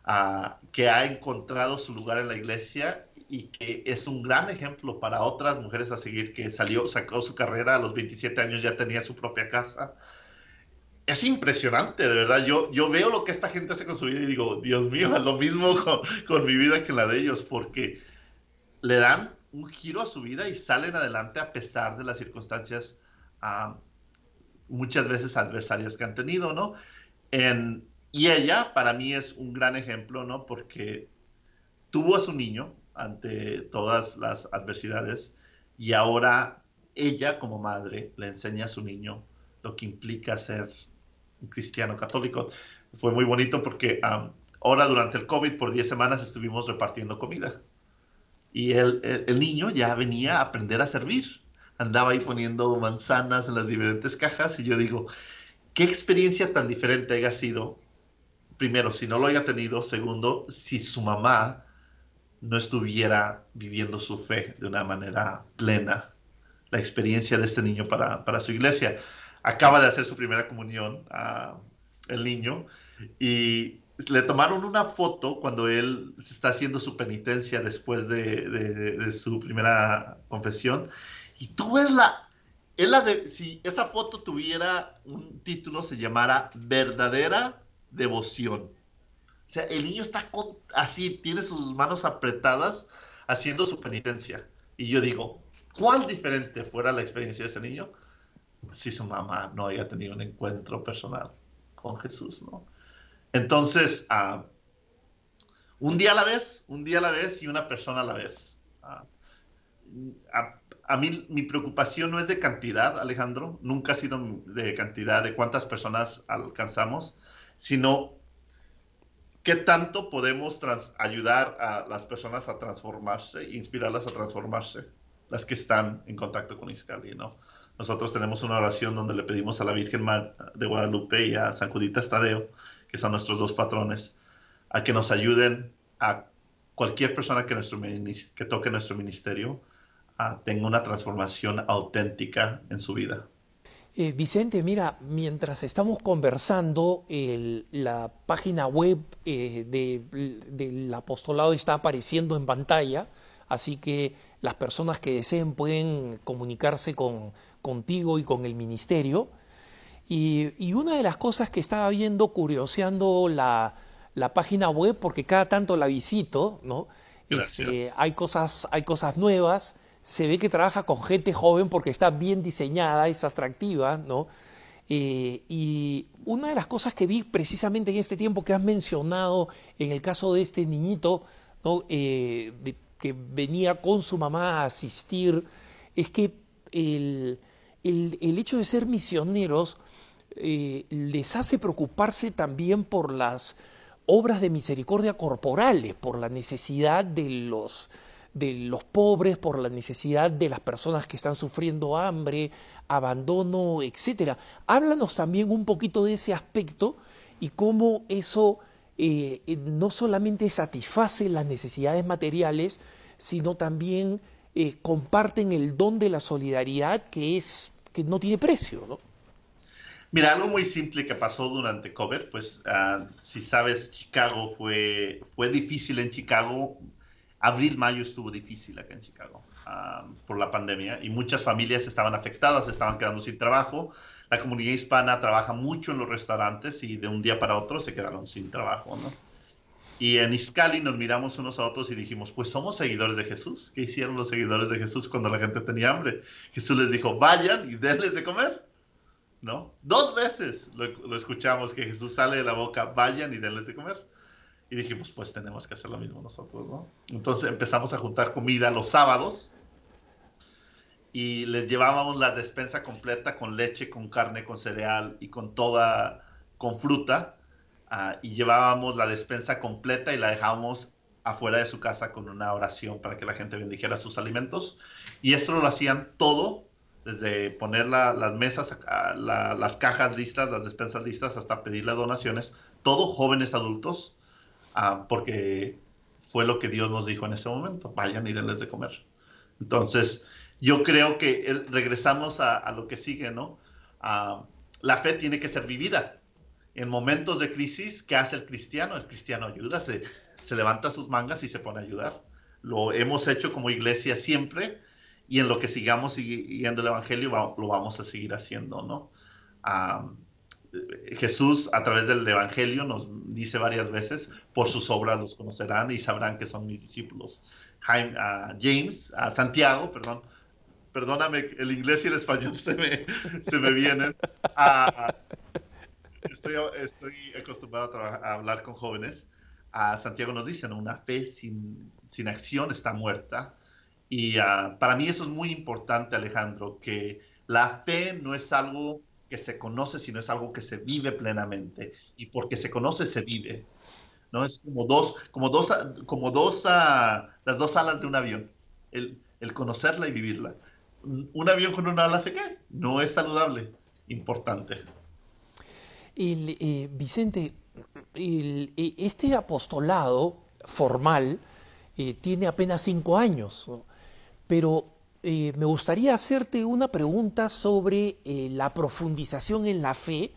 Ah, que ha encontrado su lugar en la iglesia y que es un gran ejemplo para otras mujeres a seguir, que salió, sacó su carrera a los 27 años, ya tenía su propia casa. Es impresionante, de verdad. Yo, yo veo lo que esta gente hace con su vida y digo, Dios mío, es lo mismo con, mi vida que la de ellos, porque le dan un giro a su vida y salen adelante a pesar de las circunstancias muchas veces adversarias que han tenido, ¿no? En, y ella para mí es un gran ejemplo, ¿no? Porque tuvo a su niño, ante todas las adversidades y ahora ella como madre le enseña a su niño lo que implica ser cristiano católico. Fue muy bonito porque ahora durante el COVID por 10 semanas estuvimos repartiendo comida y el, el, niño ya venía a aprender a servir. Andaba ahí poniendo manzanas en las diferentes cajas y yo digo, qué experiencia tan diferente haya sido primero, si no lo haya tenido, segundo, si su mamá no estuviera viviendo su fe de una manera plena, la experiencia de este niño para, para su iglesia. Acaba de hacer su primera comunión el niño y le tomaron una foto cuando él está haciendo su penitencia después de, de, su primera confesión y tú ves la, es la de, si esa foto tuviera un título se llamara verdadera devoción. O sea, el niño está así, tiene sus manos apretadas haciendo su penitencia. Y yo digo, ¿cuál diferente fuera la experiencia de ese niño si su mamá no haya tenido un encuentro personal con Jesús, ¿no? Entonces, ah, un día a la vez, un día a la vez y una persona a la vez. Ah, a, mí mi preocupación no es de cantidad, Alejandro, nunca ha sido de cantidad, de cuántas personas alcanzamos, sino qué tanto podemos ayudar a las personas a transformarse, inspirarlas a transformarse, las que están en contacto con Iscali, ¿no? Nosotros tenemos una oración donde le pedimos a la Virgen de Guadalupe y a San Judita Tadeo, que son nuestros dos patrones, a que nos ayuden a cualquier persona que, nuestro, que toque nuestro ministerio a tenga una transformación auténtica en su vida. Eh, Vicente, mira, mientras estamos conversando, la página web eh, del apostolado está apareciendo en pantalla, así que las personas que deseen pueden comunicarse con, contigo y con el ministerio. Y, una de las cosas que estaba viendo, curioseando la, página web, porque cada tanto la visito, ¿no? Este, hay, cosas, hay cosas nuevas, se ve que trabaja con gente joven porque está bien diseñada, es atractiva, ¿no? Eh, y una de las cosas que vi precisamente en este tiempo que has mencionado en el caso de este niñito, ¿no? Eh, que venía con su mamá a asistir, es que el, el, hecho de ser misioneros eh, les hace preocuparse también por las obras de misericordia corporales, por la necesidad de los, de los pobres, por la necesidad de las personas que están sufriendo hambre, abandono, etcétera. Háblanos también un poquito de ese aspecto y cómo eso eh, eh, no solamente satisface las necesidades materiales, sino también comparten el don de la solidaridad que es que no tiene precio, ¿no? Mira, algo muy simple que pasó durante COVID, pues ah, si sabes, Chicago fue, fue difícil en Chicago. Abril, mayo estuvo difícil acá en Chicago ah, por la pandemia y muchas familias estaban afectadas, estaban quedando sin trabajo. La comunidad hispana trabaja mucho en los restaurantes y de un día para otro se quedaron sin trabajo, ¿no? Y en Iscali nos miramos unos a otros y dijimos, pues somos seguidores de Jesús. ¿Qué hicieron los seguidores de Jesús cuando la gente tenía hambre? Jesús les dijo, vayan y denles de comer. ¿No? Dos veces lo, escuchamos que Jesús sale de la boca, vayan y denles de comer. Y dijimos, pues tenemos que hacer lo mismo nosotros, ¿no? Entonces empezamos a juntar comida los sábados y les llevábamos la despensa completa con leche, con carne, con cereal y con toda, con fruta Ah, y llevábamos la despensa completa y la dejábamos afuera de su casa con una oración para que la gente bendijera sus alimentos. Y esto lo hacían todo, desde poner las mesas, las cajas listas, las despensas listas, hasta pedir las donaciones, todos jóvenes adultos, ah, porque fue lo que Dios nos dijo en ese momento, vayan y denles de comer. Entonces, yo creo que regresamos a, lo que sigue, ¿no? Ah, la fe tiene que ser vivida en momentos de crisis, ¿qué hace el cristiano? El cristiano ayuda, se, levanta sus mangas y se pone a ayudar. Lo hemos hecho como iglesia siempre y en lo que sigamos siguiendo el Evangelio lo vamos a seguir haciendo, ¿no? Jesús a través del Evangelio nos dice varias veces, por sus obras los conocerán y sabrán que son mis discípulos. James, a Santiago, perdón, perdóname, el inglés y el español se me, se me vienen estoy, estoy acostumbrado a, hablar con jóvenes. A Santiago nos dicen, una fe sin, sin acción está muerta. Y ah, para mí eso es muy importante, Alejandro, que la fe no es algo que se conoce, sino es algo que se vive plenamente. Y porque se conoce, se vive. ¿no? Es como dos, como dos, como dos, uh, las dos alas de un avión. El, el conocerla y vivirla. Un avión con una ala se cae. No es saludable. Importante. El, Vicente, este apostolado formal tiene apenas cinco años, pero me gustaría hacerte una pregunta sobre la profundización en la fe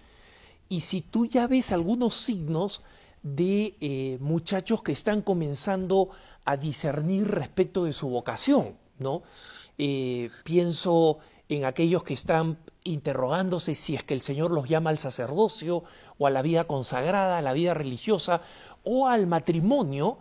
y si tú ya ves algunos signos de eh, muchachos que están comenzando a discernir respecto de su vocación, ¿no? Eh, pienso en aquellos que están interrogándose si es que el Señor los llama al sacerdocio o a la vida consagrada, a la vida religiosa o al matrimonio,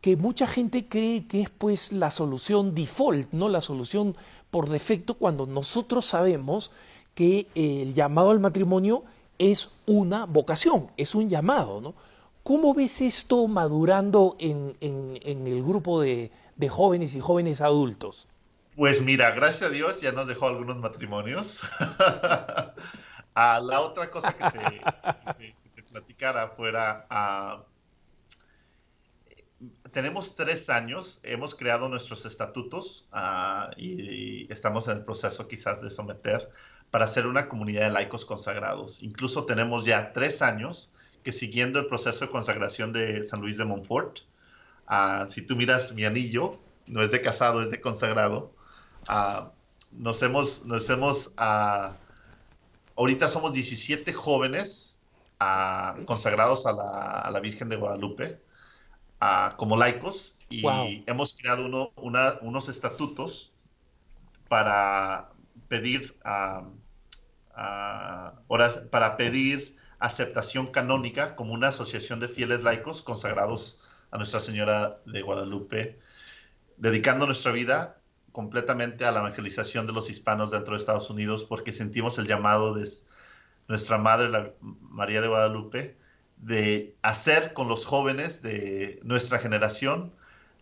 que mucha gente cree que es pues la solución default, ¿no? La solución por defecto cuando nosotros sabemos que el llamado al matrimonio es una vocación, es un llamado, ¿no? ¿Cómo ves esto madurando en, el grupo de, jóvenes y jóvenes adultos? Pues mira, gracias a Dios ya nos dejó algunos matrimonios. ah, la otra cosa que te, platicara fuera, ah, tenemos tres años, hemos creado nuestros estatutos ah, y, estamos en el proceso quizás de someter para ser una comunidad de laicos consagrados. Incluso tenemos ya tres años que siguiendo el proceso de consagración de San Luis de Montfort, ah, si tú miras mi anillo, no es de casado, es de consagrado, uh, nos hemos, nos hemos uh, ahorita somos 17 jóvenes consagrados a la, a la, Virgen de Guadalupe como laicos y hemos creado uno, una, unos estatutos para pedir horas, para pedir aceptación canónica como una asociación de fieles laicos consagrados a Nuestra Señora de Guadalupe, dedicando nuestra vida completamente a la evangelización de los hispanos dentro de Estados Unidos, porque sentimos el llamado de nuestra Madre, María de Guadalupe, de hacer con los jóvenes de nuestra generación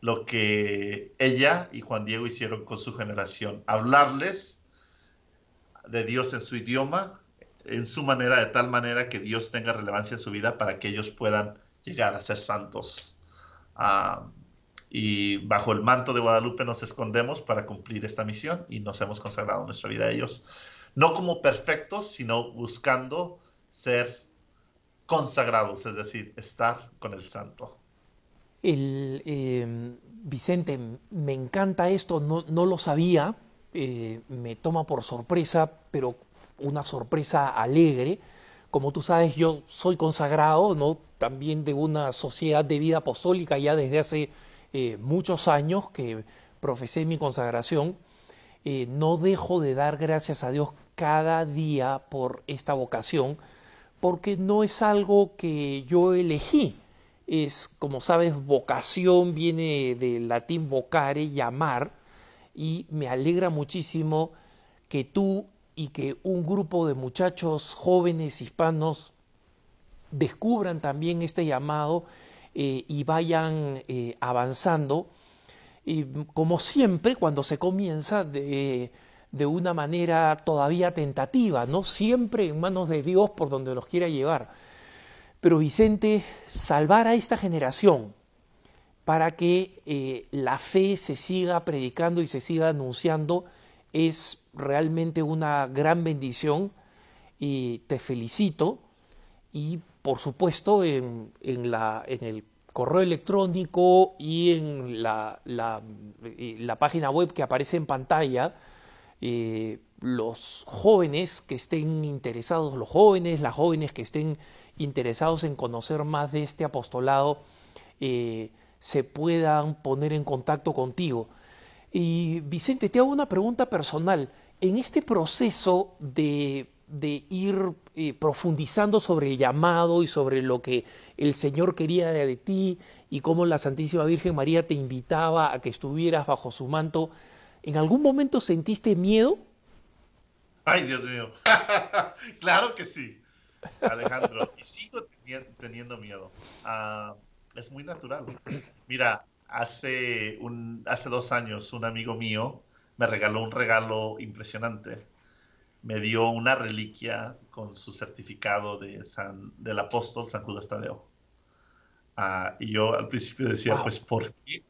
lo que ella y Juan Diego hicieron con su generación, hablarles de Dios en su idioma, en su manera, de tal manera que Dios tenga relevancia en su vida para que ellos puedan llegar a ser santos. Ah, y bajo el manto de Guadalupe nos escondemos para cumplir esta misión y nos hemos consagrado nuestra vida a ellos, no como perfectos, sino buscando ser consagrados, es decir, estar con el santo. El, em, Vicente, me encanta esto, no, no lo sabía, eh, me toma por sorpresa, pero una sorpresa alegre. Como tú sabes, yo soy consagrado, ¿no? También de una sociedad de vida apostólica ya desde hace eh, muchos años que profesé mi consagración. Eh, no dejo de dar gracias a Dios cada día por esta vocación, porque no es algo que yo elegí. Es, como sabes, vocación viene del latín vocare, llamar, y me alegra muchísimo que tú y que un grupo de muchachos jóvenes hispanos descubran también este llamado eh, y vayan eh, avanzando. Y como siempre, cuando se comienza de, de, una manera todavía tentativa, ¿no? Siempre en manos de Dios por donde los quiera llevar. Pero Vicente, salvar a esta generación para que eh, la fe se siga predicando y se siga anunciando es realmente una gran bendición y te felicito y por supuesto en, el correo electrónico y en la, página web que aparece en pantalla, eh, los jóvenes que estén interesados, los jóvenes, las jóvenes que estén interesados en conocer más de este apostolado, eh, se puedan poner en contacto contigo. Y Vicente, te hago una pregunta personal. En este proceso de, ir eh, profundizando sobre el llamado y sobre lo que el Señor quería de ti y cómo la Santísima Virgen María te invitaba a que estuvieras bajo su manto, ¿en algún momento sentiste miedo? Ay, Dios mío. claro que sí, Alejandro. Y sigo teniendo miedo. Ah, es muy natural. Mira, hace, un, hace dos años un amigo mío me regaló un regalo impresionante. Me dio una reliquia con su certificado de San, del apóstol San Judas Tadeo. Ah, y yo al principio decía, pues, ¿por qué?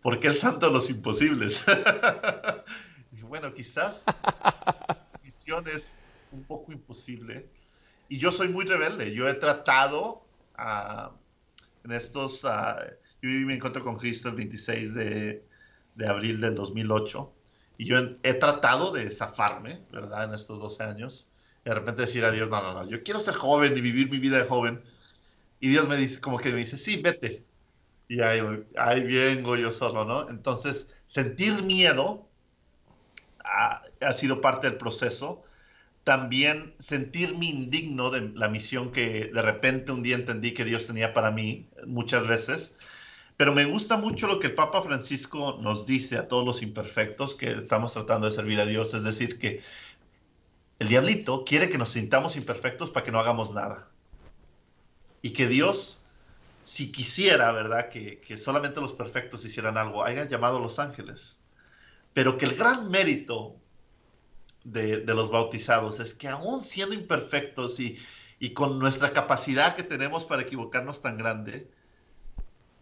¿Por qué el santo de los imposibles? bueno, quizás misión es un poco imposible, y yo soy muy rebelde. Yo he tratado uh, en estos, uh, yo me encuentro con Cristo el 26 de, de abril del 2008 y yo he, tratado de zafarme, ¿verdad? En estos 12 años. de repente decir a Dios, no, no, no, yo quiero ser joven y vivir mi vida de joven. Y Dios me dice, como que me dice, sí, vete. Y ahí, ahí vengo yo solo, ¿no? Entonces, sentir miedo ha, ha sido parte del proceso también sentirme indigno de la misión que de repente un día entendí que Dios tenía para mí muchas veces. Pero me gusta mucho lo que el Papa Francisco nos dice a todos los imperfectos que estamos tratando de servir a Dios, es decir, que el diablito quiere que nos sintamos imperfectos para que no hagamos nada. Y que Dios, si quisiera, ¿verdad? Que, que solamente los perfectos hicieran algo, hayan llamado a los ángeles. Pero que el gran mérito de, los bautizados es que aún siendo imperfectos y, y con nuestra capacidad que tenemos para equivocarnos tan grande,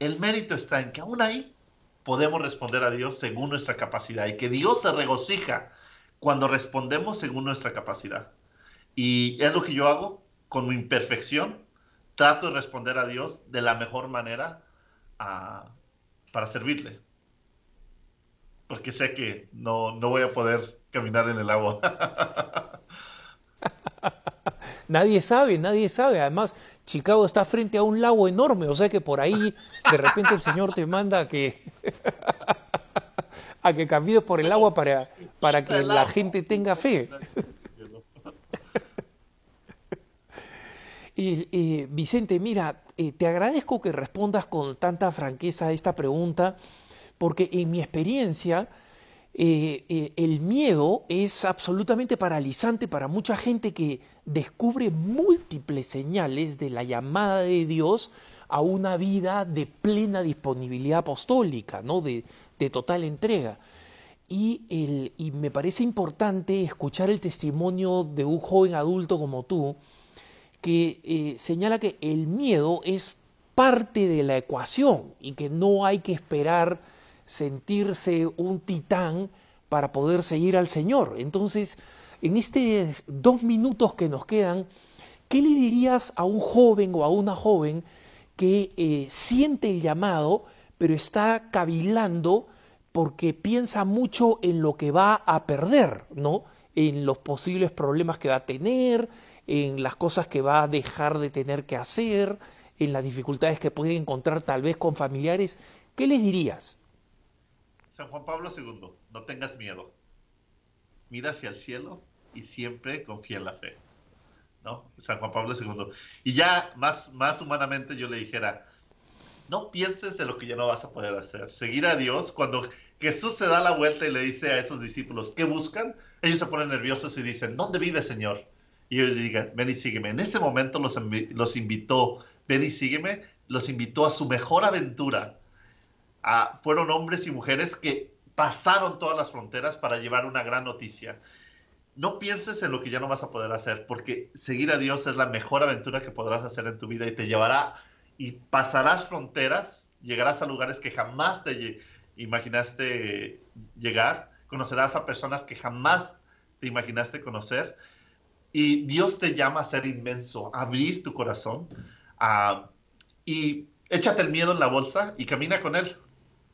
el mérito está en que aún ahí podemos responder a Dios según nuestra capacidad y que Dios se regocija cuando respondemos según nuestra capacidad. Y es lo que yo hago con mi imperfección. Trato de responder a Dios de la mejor manera ah, para servirle. Porque sé que no, no voy a poder caminar en el agua. nadie sabe, nadie sabe. Además, Chicago está frente a un lago enorme, o sea que por ahí de repente el Señor te manda a que a que camines por el agua para, para que la gente tenga fe. Y, Vicente, mira, eh, te agradezco que respondas con tanta franqueza a esta pregunta, porque en mi experiencia, eh, eh, el miedo es absolutamente paralizante para mucha gente que descubre múltiples señales de la llamada de Dios a una vida de plena disponibilidad apostólica, ¿no? de, total entrega. Y, me parece importante escuchar el testimonio de un joven adulto como tú, que eh, señala que el miedo es parte de la ecuación y que no hay que esperar sentirse un titán para poder seguir al Señor. Entonces, en estos dos minutos que nos quedan, ¿qué le dirías a un joven o a una joven que eh, siente el llamado, pero está cavilando porque piensa mucho en lo que va a perder, ¿no? En los posibles problemas que va a tener, en las cosas que va a dejar de tener que hacer, en las dificultades que puede encontrar tal vez con familiares. ¿Qué les dirías? San Juan Pablo II, no tengas miedo. Mira hacia el cielo y siempre confía en la fe. ¿No? San Juan Pablo II. Y ya más, más humanamente yo le dijera, no pienses en lo que ya no vas a poder hacer. Seguir a Dios, cuando Jesús se da la vuelta y le dice a esos discípulos, ¿qué buscan? Ellos se ponen nerviosos y dicen, ¿dónde vive Señor? Y ellos digan, ven y sígueme. En ese momento los, los invitó, ven y sígueme, los invitó a su mejor aventura, fueron hombres y mujeres que pasaron todas las fronteras para llevar una gran noticia. No pienses en lo que ya no vas a poder hacer, porque seguir a Dios es la mejor aventura que podrás hacer en tu vida y te llevará y pasarás fronteras, llegarás a lugares que jamás te imaginaste llegar, conocerás a personas que jamás te imaginaste conocer y Dios te llama a ser inmenso, abrir tu corazón y échate el miedo en la bolsa y camina con Él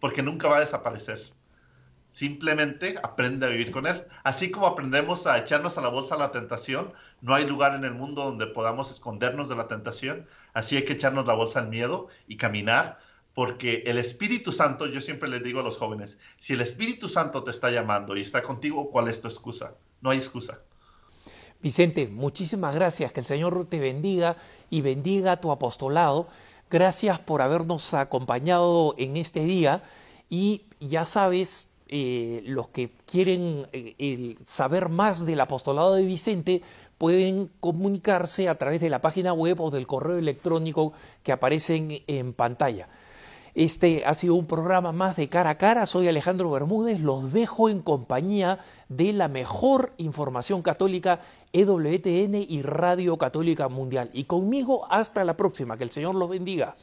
porque nunca va a desaparecer. Simplemente aprende a vivir con él. Así como aprendemos a echarnos a la bolsa la tentación, no hay lugar en el mundo donde podamos escondernos de la tentación. Así hay que echarnos la bolsa al miedo y caminar, porque el Espíritu Santo, yo siempre les digo a los jóvenes, si el Espíritu Santo te está llamando y está contigo, ¿cuál es tu excusa? No hay excusa. Vicente, muchísimas gracias. Que el Señor te bendiga y bendiga tu apostolado Gracias por habernos acompañado en este día y ya sabes, eh, los que quieren eh, saber más del apostolado de Vicente pueden comunicarse a través de la página web o del correo electrónico que aparecen en pantalla. Este ha sido un programa más de cara a cara. Soy Alejandro Bermúdez. Los dejo en compañía de la mejor información católica EWTN y Radio Católica Mundial. Y conmigo hasta la próxima. Que el Señor los bendiga.